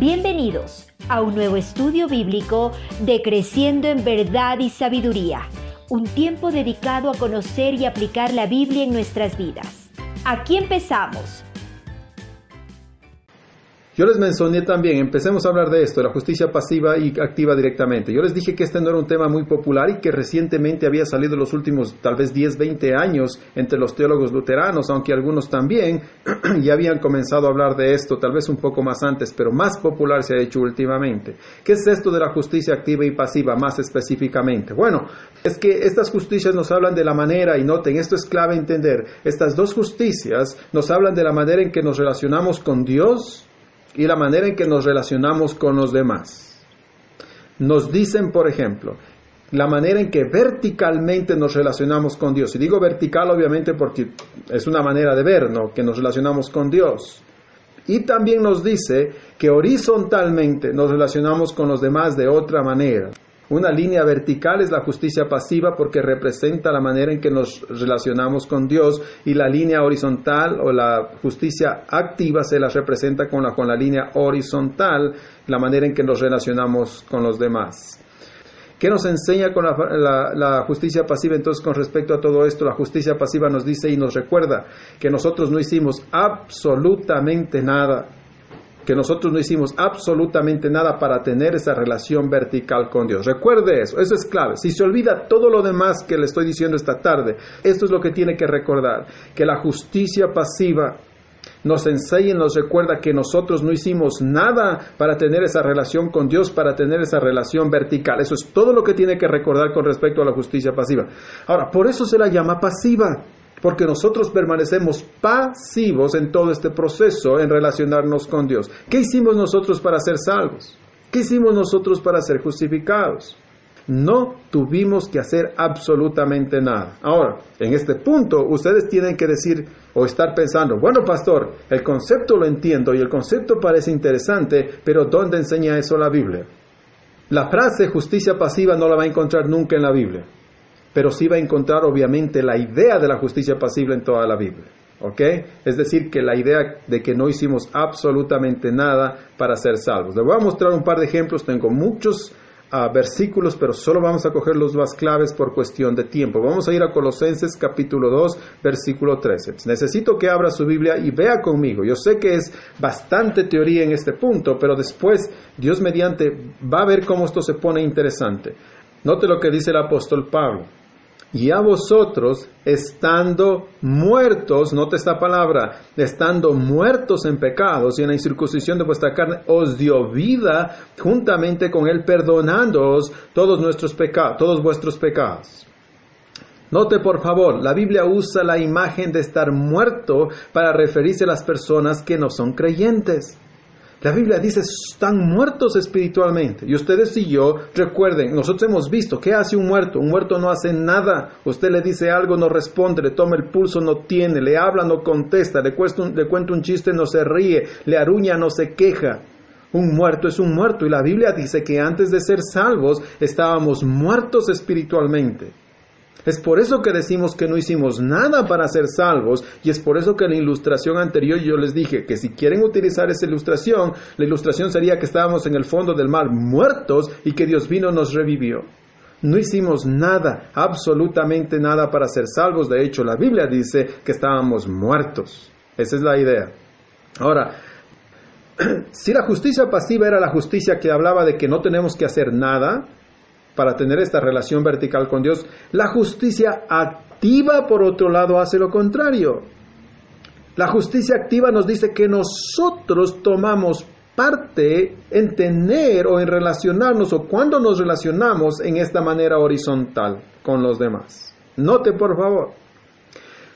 Bienvenidos a un nuevo estudio bíblico de Creciendo en Verdad y Sabiduría, un tiempo dedicado a conocer y aplicar la Biblia en nuestras vidas. Aquí empezamos. Yo les mencioné también, empecemos a hablar de esto, de la justicia pasiva y activa directamente. Yo les dije que este no era un tema muy popular y que recientemente había salido los últimos tal vez 10, 20 años entre los teólogos luteranos, aunque algunos también ya habían comenzado a hablar de esto tal vez un poco más antes, pero más popular se ha hecho últimamente. ¿Qué es esto de la justicia activa y pasiva más específicamente? Bueno, es que estas justicias nos hablan de la manera, y noten, esto es clave entender, estas dos justicias nos hablan de la manera en que nos relacionamos con Dios, y la manera en que nos relacionamos con los demás. Nos dicen, por ejemplo, la manera en que verticalmente nos relacionamos con Dios. Y digo vertical obviamente porque es una manera de ver, ¿no? Que nos relacionamos con Dios. Y también nos dice que horizontalmente nos relacionamos con los demás de otra manera. Una línea vertical es la justicia pasiva porque representa la manera en que nos relacionamos con Dios y la línea horizontal o la justicia activa se la representa con la, con la línea horizontal, la manera en que nos relacionamos con los demás. ¿Qué nos enseña con la, la, justicia pasiva entonces con respecto a todo esto? La justicia pasiva nos dice y nos recuerda que nosotros no hicimos absolutamente nada que nosotros no hicimos absolutamente nada para tener esa relación vertical con Dios. Recuerde eso, eso es clave. Si se olvida todo lo demás que le estoy diciendo esta tarde, esto es lo que tiene que recordar, que la justicia pasiva nos enseña y nos recuerda que nosotros no hicimos nada para tener esa relación con Dios, para tener esa relación vertical. Eso es todo lo que tiene que recordar con respecto a la justicia pasiva. Ahora, por eso se la llama pasiva porque nosotros permanecemos pasivos en todo este proceso en relacionarnos con Dios. ¿Qué hicimos nosotros para ser salvos? ¿Qué hicimos nosotros para ser justificados? No tuvimos que hacer absolutamente nada. Ahora, en este punto, ustedes tienen que decir o estar pensando, bueno, pastor, el concepto lo entiendo y el concepto parece interesante, pero ¿dónde enseña eso la Biblia? La frase justicia pasiva no la va a encontrar nunca en la Biblia pero sí va a encontrar obviamente la idea de la justicia pasible en toda la Biblia. ¿Ok? Es decir, que la idea de que no hicimos absolutamente nada para ser salvos. Le voy a mostrar un par de ejemplos, tengo muchos versículos, pero solo vamos a coger los más claves por cuestión de tiempo. Vamos a ir a Colosenses capítulo 2, versículo 13. Necesito que abra su Biblia y vea conmigo. Yo sé que es bastante teoría en este punto, pero después Dios mediante va a ver cómo esto se pone interesante. Note lo que dice el apóstol Pablo y a vosotros, estando muertos, note esta palabra, estando muertos en pecados y en la incircuncisión de vuestra carne, os dio vida juntamente con él, perdonándoos todos nuestros pecados, todos vuestros pecados. Note por favor, la Biblia usa la imagen de estar muerto para referirse a las personas que no son creyentes. La Biblia dice, están muertos espiritualmente. Y ustedes y yo, recuerden, nosotros hemos visto, ¿qué hace un muerto? Un muerto no hace nada. Usted le dice algo, no responde, le toma el pulso, no tiene, le habla, no contesta, le, le cuenta un chiste, no se ríe, le aruña, no se queja. Un muerto es un muerto. Y la Biblia dice que antes de ser salvos estábamos muertos espiritualmente. Es por eso que decimos que no hicimos nada para ser salvos y es por eso que en la ilustración anterior yo les dije que si quieren utilizar esa ilustración, la ilustración sería que estábamos en el fondo del mar muertos y que Dios vino y nos revivió. No hicimos nada, absolutamente nada para ser salvos. De hecho, la Biblia dice que estábamos muertos. Esa es la idea. Ahora, si la justicia pasiva era la justicia que hablaba de que no tenemos que hacer nada, para tener esta relación vertical con Dios. La justicia activa, por otro lado, hace lo contrario. La justicia activa nos dice que nosotros tomamos parte en tener o en relacionarnos o cuando nos relacionamos en esta manera horizontal con los demás. Note por favor,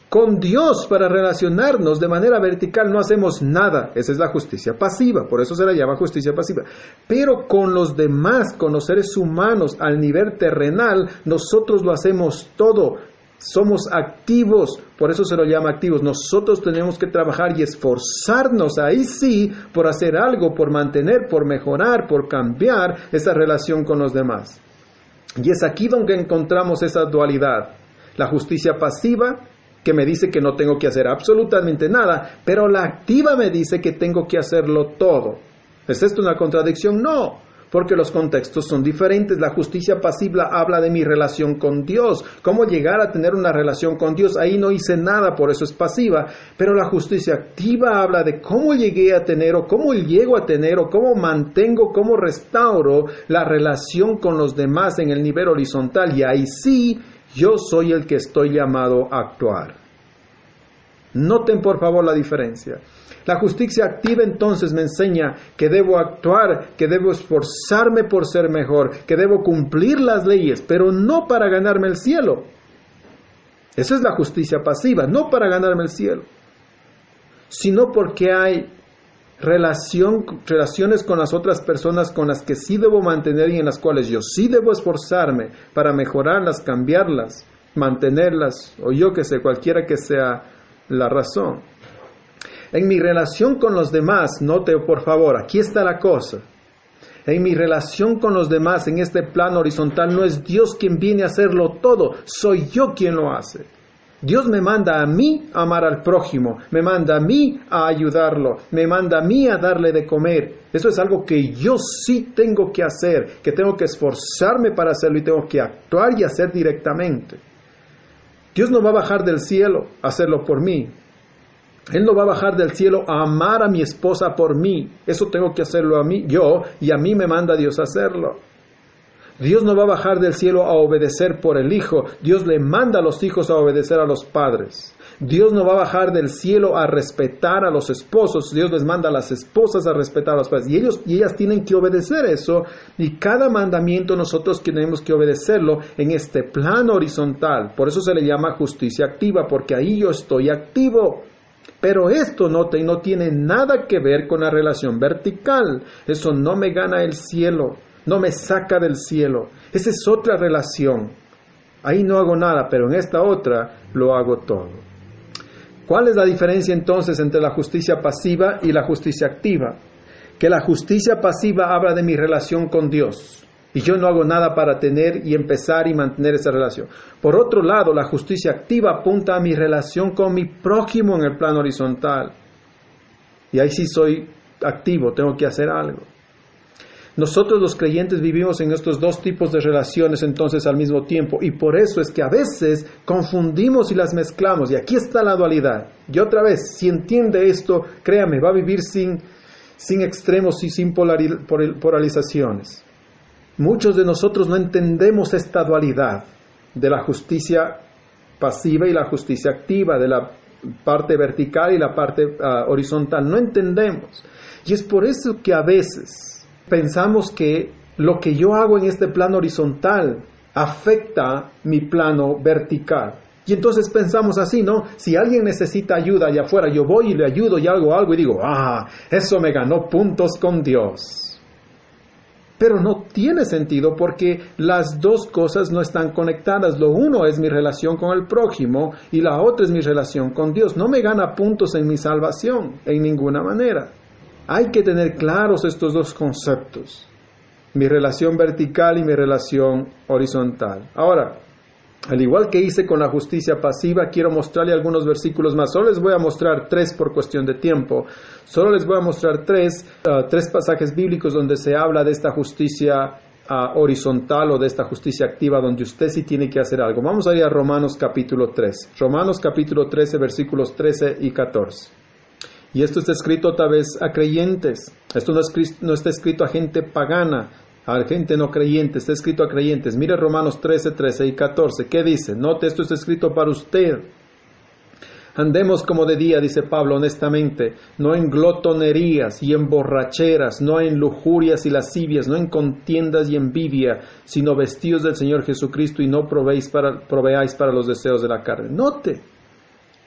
con Dios para relacionarnos de manera vertical no hacemos nada. Esa es la justicia pasiva, por eso se la llama justicia pasiva. Pero con los demás, con los seres humanos al nivel terrenal, nosotros lo hacemos todo. Somos activos, por eso se lo llama activos. Nosotros tenemos que trabajar y esforzarnos ahí sí por hacer algo, por mantener, por mejorar, por cambiar esa relación con los demás. Y es aquí donde encontramos esa dualidad. La justicia pasiva que me dice que no tengo que hacer absolutamente nada, pero la activa me dice que tengo que hacerlo todo. ¿Es esto una contradicción? No porque los contextos son diferentes. La justicia pasiva habla de mi relación con Dios, cómo llegar a tener una relación con Dios. Ahí no hice nada, por eso es pasiva. Pero la justicia activa habla de cómo llegué a tener o cómo llego a tener o cómo mantengo, cómo restauro la relación con los demás en el nivel horizontal. Y ahí sí, yo soy el que estoy llamado a actuar. Noten por favor la diferencia. La justicia activa entonces me enseña que debo actuar, que debo esforzarme por ser mejor, que debo cumplir las leyes, pero no para ganarme el cielo. Esa es la justicia pasiva, no para ganarme el cielo, sino porque hay relación, relaciones con las otras personas con las que sí debo mantener y en las cuales yo sí debo esforzarme para mejorarlas, cambiarlas, mantenerlas, o yo que sé, cualquiera que sea la razón. En mi relación con los demás, note por favor, aquí está la cosa. En mi relación con los demás en este plano horizontal no es Dios quien viene a hacerlo todo, soy yo quien lo hace. Dios me manda a mí a amar al prójimo, me manda a mí a ayudarlo, me manda a mí a darle de comer. Eso es algo que yo sí tengo que hacer, que tengo que esforzarme para hacerlo y tengo que actuar y hacer directamente. Dios no va a bajar del cielo a hacerlo por mí. Él no va a bajar del cielo a amar a mi esposa por mí. Eso tengo que hacerlo a mí, yo, y a mí me manda Dios a hacerlo. Dios no va a bajar del cielo a obedecer por el Hijo. Dios le manda a los hijos a obedecer a los padres. Dios no va a bajar del cielo a respetar a los esposos. Dios les manda a las esposas a respetar a los padres. Y ellos y ellas tienen que obedecer eso. Y cada mandamiento nosotros tenemos que obedecerlo en este plano horizontal. Por eso se le llama justicia activa, porque ahí yo estoy activo. Pero esto no, no tiene nada que ver con la relación vertical. Eso no me gana el cielo, no me saca del cielo. Esa es otra relación. Ahí no hago nada, pero en esta otra lo hago todo. ¿Cuál es la diferencia entonces entre la justicia pasiva y la justicia activa? Que la justicia pasiva habla de mi relación con Dios y yo no hago nada para tener y empezar y mantener esa relación. Por otro lado, la justicia activa apunta a mi relación con mi prójimo en el plano horizontal. Y ahí sí soy activo, tengo que hacer algo. Nosotros los creyentes vivimos en estos dos tipos de relaciones entonces al mismo tiempo y por eso es que a veces confundimos y las mezclamos y aquí está la dualidad. Y otra vez, si entiende esto, créame, va a vivir sin, sin extremos y sin polarizaciones. Muchos de nosotros no entendemos esta dualidad de la justicia pasiva y la justicia activa, de la parte vertical y la parte ah, horizontal. No entendemos. Y es por eso que a veces pensamos que lo que yo hago en este plano horizontal afecta mi plano vertical. Y entonces pensamos así, ¿no? Si alguien necesita ayuda allá afuera, yo voy y le ayudo y hago algo y digo, ah, eso me ganó puntos con Dios. Pero no tiene sentido porque las dos cosas no están conectadas. Lo uno es mi relación con el prójimo y la otra es mi relación con Dios. No me gana puntos en mi salvación en ninguna manera. Hay que tener claros estos dos conceptos. Mi relación vertical y mi relación horizontal. Ahora, al igual que hice con la justicia pasiva, quiero mostrarle algunos versículos más. Solo les voy a mostrar tres por cuestión de tiempo. Solo les voy a mostrar tres, uh, tres pasajes bíblicos donde se habla de esta justicia uh, horizontal o de esta justicia activa donde usted sí tiene que hacer algo. Vamos a ir a Romanos capítulo 3. Romanos capítulo 13 versículos 13 y 14. Y esto está escrito tal vez a creyentes. Esto no, no está escrito a gente pagana, a gente no creyente, está escrito a creyentes. Mire Romanos 13, 13 y 14. ¿Qué dice? Note, esto está escrito para usted. Andemos como de día, dice Pablo honestamente, no en glotonerías y en borracheras, no en lujurias y lascivias, no en contiendas y envidia, sino vestidos del Señor Jesucristo y no proveáis para, proveáis para los deseos de la carne. Note,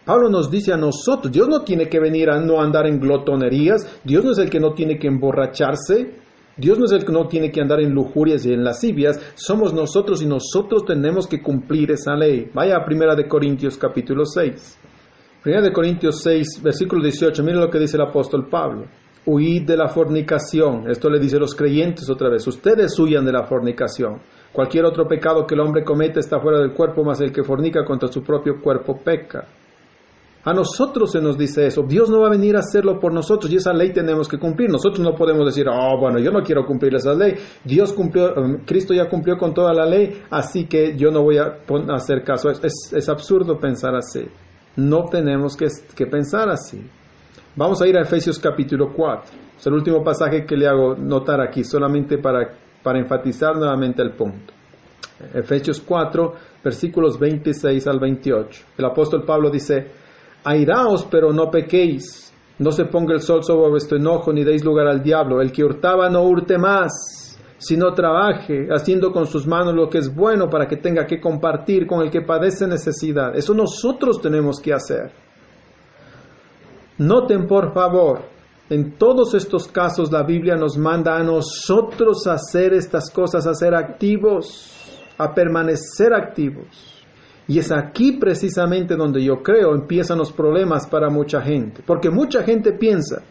Pablo nos dice a nosotros, Dios no tiene que venir a no andar en glotonerías, Dios no es el que no tiene que emborracharse, Dios no es el que no tiene que andar en lujurias y en lascivias, somos nosotros y nosotros tenemos que cumplir esa ley. Vaya a Primera de Corintios capítulo 6. Primera de Corintios 6, versículo 18, mire lo que dice el apóstol Pablo. Huid de la fornicación. Esto le dice a los creyentes otra vez. Ustedes huyan de la fornicación. Cualquier otro pecado que el hombre comete está fuera del cuerpo, mas el que fornica contra su propio cuerpo peca. A nosotros se nos dice eso. Dios no va a venir a hacerlo por nosotros y esa ley tenemos que cumplir. Nosotros no podemos decir, oh, bueno, yo no quiero cumplir esa ley. Dios cumplió, um, Cristo ya cumplió con toda la ley, así que yo no voy a hacer caso. Es, es, absurdo pensar así. No tenemos que, pensar así. Vamos a ir a Efesios capítulo 4. Es el último pasaje que le hago notar aquí, solamente para, para enfatizar nuevamente el punto. Efesios 4, versículos 26 al 28. El apóstol Pablo dice, Airaos, pero no pequéis. No se ponga el sol sobre vuestro enojo, ni deis lugar al diablo. El que hurtaba no hurte más, sino trabaje, haciendo con sus manos lo que es bueno para que tenga que compartir con el que padece necesidad. Eso nosotros tenemos que hacer. Noten, por favor, en todos estos casos la Biblia nos manda a nosotros hacer estas cosas, a ser activos, a permanecer activos. Y es aquí precisamente donde yo creo empiezan los problemas para mucha gente. Porque mucha gente piensa,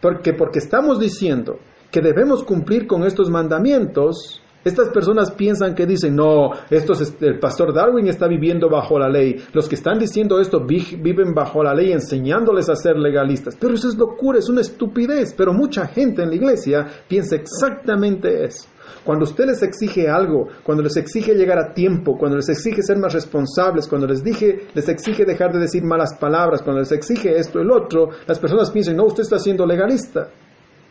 porque, porque estamos diciendo que debemos cumplir con estos mandamientos, estas personas piensan que dicen, no, esto el pastor Darwin está viviendo bajo la ley. Los que están diciendo esto viven bajo la ley enseñándoles a ser legalistas. Pero eso es locura, es una estupidez. Pero mucha gente en la iglesia piensa exactamente eso. Cuando usted les exige algo, cuando les exige llegar a tiempo, cuando les exige ser más responsables, cuando les, dije, les exige dejar de decir malas palabras, cuando les exige esto y el otro, las personas piensan, no, usted está siendo legalista.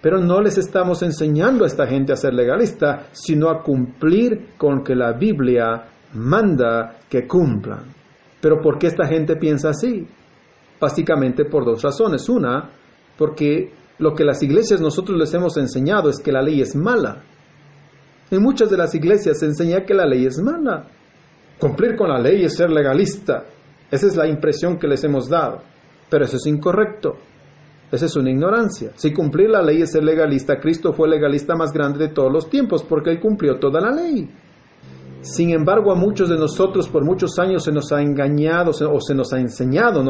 Pero no les estamos enseñando a esta gente a ser legalista, sino a cumplir con que la Biblia manda que cumplan. Pero ¿por qué esta gente piensa así? Básicamente por dos razones. Una, porque lo que las iglesias nosotros les hemos enseñado es que la ley es mala. En muchas de las iglesias se enseña que la ley es mala. Cumplir con la ley es ser legalista. Esa es la impresión que les hemos dado. Pero eso es incorrecto. Esa es una ignorancia. Si cumplir la ley es ser legalista, Cristo fue legalista más grande de todos los tiempos porque Él cumplió toda la ley. Sin embargo, a muchos de nosotros por muchos años se nos ha engañado o se nos ha enseñado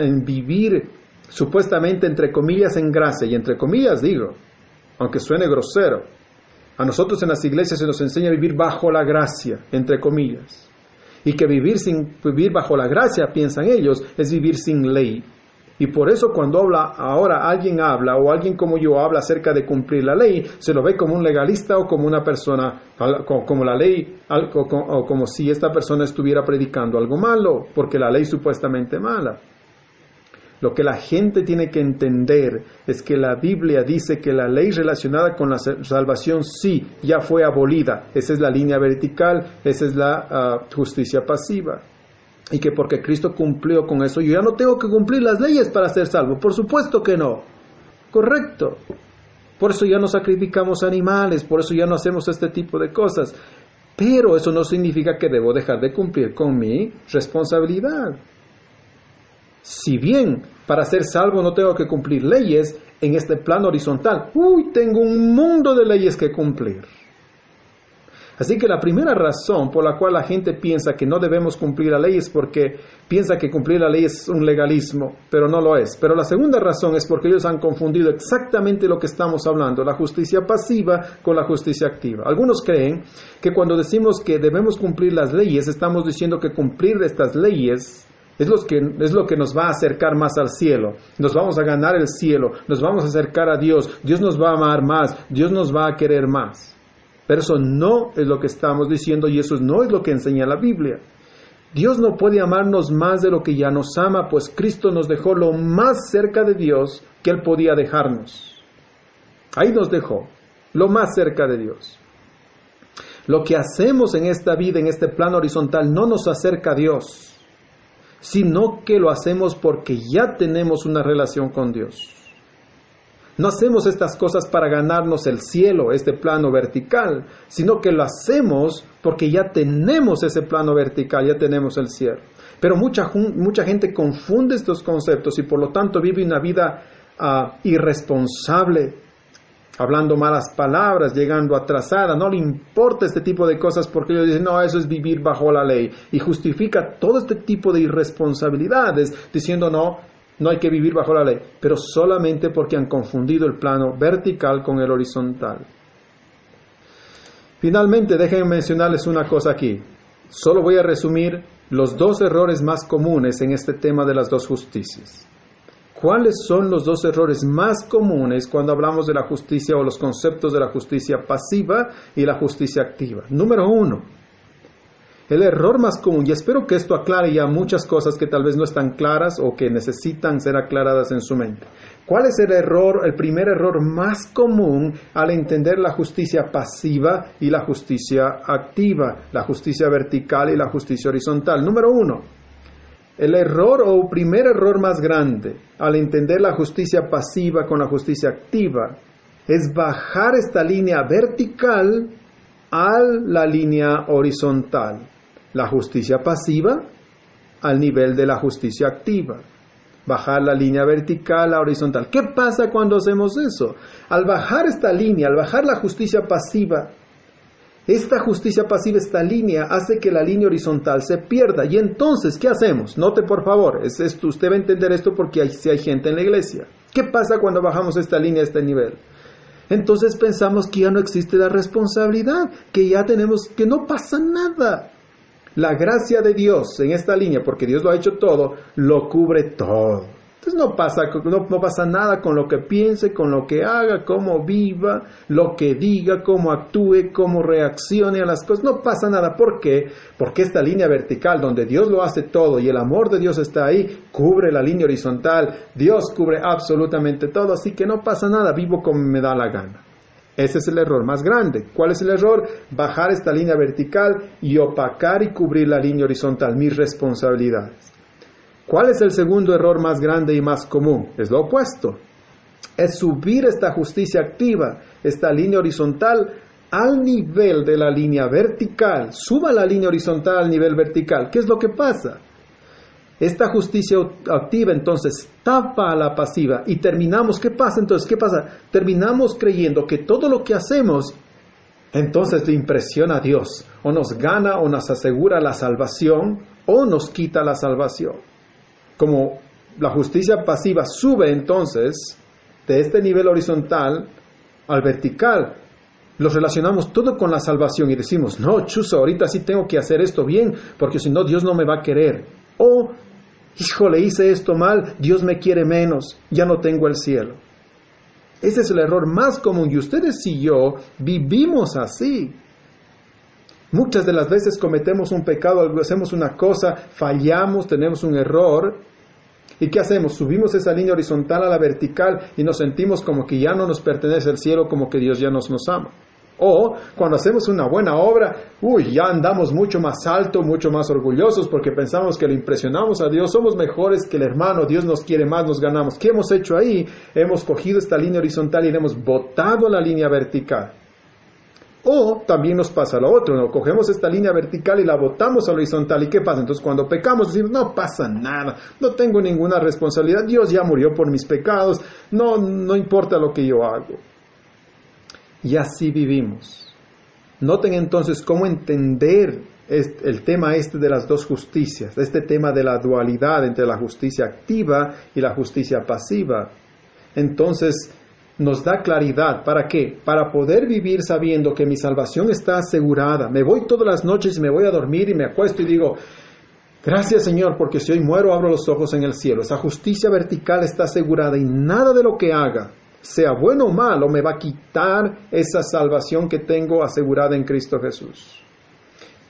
en vivir supuestamente entre comillas en gracia, y entre comillas digo, aunque suene grosero, a nosotros en las iglesias se nos enseña a vivir bajo la gracia, entre comillas. Y que vivir sin vivir bajo la gracia, piensan ellos, es vivir sin ley. Y por eso cuando habla, ahora alguien habla o alguien como yo habla acerca de cumplir la ley, se lo ve como un legalista o como una persona, como la ley, o como si esta persona estuviera predicando algo malo, porque la ley supuestamente mala. Lo que la gente tiene que entender es que la Biblia dice que la ley relacionada con la salvación sí ya fue abolida. Esa es la línea vertical, esa es la ah, justicia pasiva. Y que porque Cristo cumplió con eso, yo ya no tengo que cumplir las leyes para ser salvo. Por supuesto que no. Correcto. Por eso ya no sacrificamos animales, por eso ya no hacemos este tipo de cosas. Pero eso no significa que debo dejar de cumplir con mi responsabilidad. Si bien para ser salvo no tengo que cumplir leyes, en este plano horizontal, uy, tengo un mundo de leyes que cumplir. Así que la primera razón por la cual la gente piensa que no debemos cumplir la ley es porque piensa que cumplir la ley es un legalismo, pero no lo es. Pero la segunda razón es porque ellos han confundido exactamente lo que estamos hablando, la justicia pasiva con la justicia activa. Algunos creen que cuando decimos que debemos cumplir las leyes, estamos diciendo que cumplir estas leyes es lo, que, es lo que nos va a acercar más al cielo. Nos vamos a ganar el cielo, nos vamos a acercar a Dios, Dios nos va a amar más, Dios nos va a querer más. Pero eso no es lo que estamos diciendo y eso no es lo que enseña la Biblia. Dios no puede amarnos más de lo que ya nos ama, pues Cristo nos dejó lo más cerca de Dios que Él podía dejarnos. Ahí nos dejó, lo más cerca de Dios. Lo que hacemos en esta vida, en este plano horizontal, no nos acerca a Dios sino que lo hacemos porque ya tenemos una relación con Dios. No hacemos estas cosas para ganarnos el cielo, este plano vertical, sino que lo hacemos porque ya tenemos ese plano vertical, ya tenemos el cielo. Pero mucha, mucha gente confunde estos conceptos y por lo tanto vive una vida ah, irresponsable, hablando malas palabras, llegando atrasada, no le importa este tipo de cosas porque ellos dicen, no, eso es vivir bajo la ley. Y justifica todo este tipo de irresponsabilidades diciendo, no, no hay que vivir bajo la ley, pero solamente porque han confundido el plano vertical con el horizontal. Finalmente, déjenme mencionarles una cosa aquí. Solo voy a resumir los dos errores más comunes en este tema de las dos justicias. ¿Cuáles son los dos errores más comunes cuando hablamos de la justicia o los conceptos de la justicia pasiva y la justicia activa? Número uno, el error más común, y espero que esto aclare ya muchas cosas que tal vez no están claras o que necesitan ser aclaradas en su mente. ¿Cuál es el error, el primer error más común al entender la justicia pasiva y la justicia activa, la justicia vertical y la justicia horizontal? Número uno, el error o primer error más grande al entender la justicia pasiva con la justicia activa es bajar esta línea vertical a la línea horizontal. La justicia pasiva al nivel de la justicia activa. Bajar la línea vertical a horizontal. ¿Qué pasa cuando hacemos eso? Al bajar esta línea, al bajar la justicia pasiva esta justicia pasiva, esta línea, hace que la línea horizontal se pierda. Y entonces, ¿qué hacemos? Note por favor, es esto, usted va a entender esto porque si hay gente en la iglesia. ¿Qué pasa cuando bajamos esta línea a este nivel? Entonces pensamos que ya no existe la responsabilidad, que ya tenemos, que no pasa nada. La gracia de Dios en esta línea, porque Dios lo ha hecho todo, lo cubre todo. Entonces no pasa, no, pasa nada con lo que piense, con lo que haga, cómo viva, lo que diga, cómo actúe, cómo reaccione a las cosas. No pasa nada. ¿Por qué? Porque esta línea vertical donde Dios lo hace todo y el amor de Dios está ahí, cubre la línea horizontal. Dios cubre absolutamente todo, así que no pasa nada. Vivo como me da la gana. Ese es el error más grande. ¿Cuál es el error? Bajar esta línea vertical y opacar y cubrir la línea horizontal, mis responsabilidades. ¿Cuál es el segundo error más grande y más común? Es lo opuesto. Es subir esta justicia activa, esta línea horizontal, al nivel de la línea vertical. Suba la línea horizontal al nivel vertical. ¿Qué es lo que pasa? Esta justicia activa entonces tapa a la pasiva y terminamos, ¿qué pasa entonces? ¿Qué pasa? Terminamos creyendo que todo lo que hacemos entonces le impresiona a Dios, o nos gana o nos asegura la salvación, o nos quita la salvación como la justicia pasiva sube entonces de este nivel horizontal al vertical, lo relacionamos todo con la salvación y decimos, no, chuzo, ahorita sí tengo que hacer esto bien, porque si no, Dios no me va a querer. O, hijo, le hice esto mal, Dios me quiere menos, ya no tengo el cielo. Ese es el error más común y ustedes y yo vivimos así. Muchas de las veces cometemos un pecado, hacemos una cosa, fallamos, tenemos un error. ¿Y qué hacemos? Subimos esa línea horizontal a la vertical y nos sentimos como que ya no nos pertenece el cielo, como que Dios ya nos, nos ama. O cuando hacemos una buena obra, uy, ya andamos mucho más alto, mucho más orgullosos porque pensamos que le impresionamos a Dios, somos mejores que el hermano, Dios nos quiere más, nos ganamos. ¿Qué hemos hecho ahí? Hemos cogido esta línea horizontal y le hemos botado la línea vertical. O también nos pasa lo otro, ¿no? cogemos esta línea vertical y la botamos a horizontal. ¿Y qué pasa? Entonces cuando pecamos decimos, no pasa nada, no tengo ninguna responsabilidad, Dios ya murió por mis pecados, no, no importa lo que yo hago. Y así vivimos. Noten entonces cómo entender el tema este de las dos justicias, este tema de la dualidad entre la justicia activa y la justicia pasiva. Entonces, nos da claridad. ¿Para qué? Para poder vivir sabiendo que mi salvación está asegurada. Me voy todas las noches y me voy a dormir y me acuesto y digo, gracias Señor, porque si hoy muero abro los ojos en el cielo. Esa justicia vertical está asegurada y nada de lo que haga, sea bueno o malo, me va a quitar esa salvación que tengo asegurada en Cristo Jesús.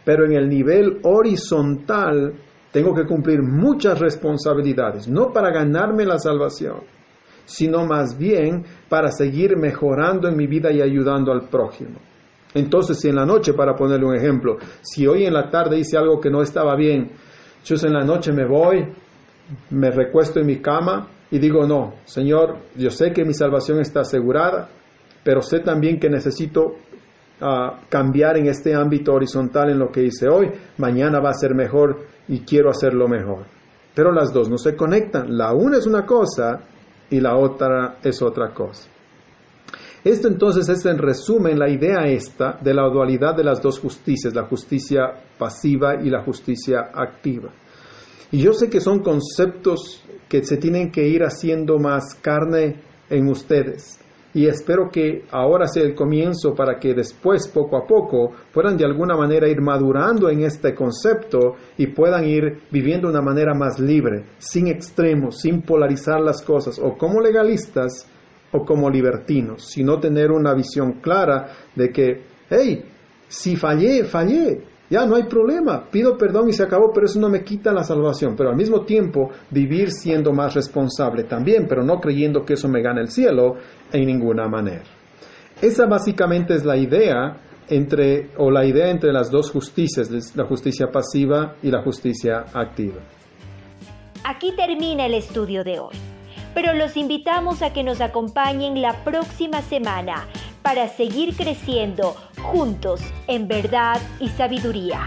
Pero en el nivel horizontal tengo que cumplir muchas responsabilidades, no para ganarme la salvación sino más bien para seguir mejorando en mi vida y ayudando al prójimo. Entonces, si en la noche, para ponerle un ejemplo, si hoy en la tarde hice algo que no estaba bien, yo en la noche me voy, me recuesto en mi cama y digo, no, Señor, yo sé que mi salvación está asegurada, pero sé también que necesito ah, cambiar en este ámbito horizontal en lo que hice hoy, mañana va a ser mejor y quiero hacerlo mejor. Pero las dos no se conectan. La una es una cosa y la otra es otra cosa. Esto entonces es en resumen la idea esta de la dualidad de las dos justicias, la justicia pasiva y la justicia activa. Y yo sé que son conceptos que se tienen que ir haciendo más carne en ustedes, y espero que ahora sea el comienzo para que después, poco a poco, puedan de alguna manera ir madurando en este concepto y puedan ir viviendo de una manera más libre, sin extremos, sin polarizar las cosas, o como legalistas o como libertinos, sino tener una visión clara de que, hey, si fallé, fallé, ya no hay problema, pido perdón y se acabó, pero eso no me quita la salvación. Pero al mismo tiempo vivir siendo más responsable también, pero no creyendo que eso me gane el cielo en ninguna manera. Esa básicamente es la idea entre, o la idea entre las dos justicias, la justicia pasiva y la justicia activa. Aquí termina el estudio de hoy, pero los invitamos a que nos acompañen la próxima semana para seguir creciendo juntos en verdad y sabiduría.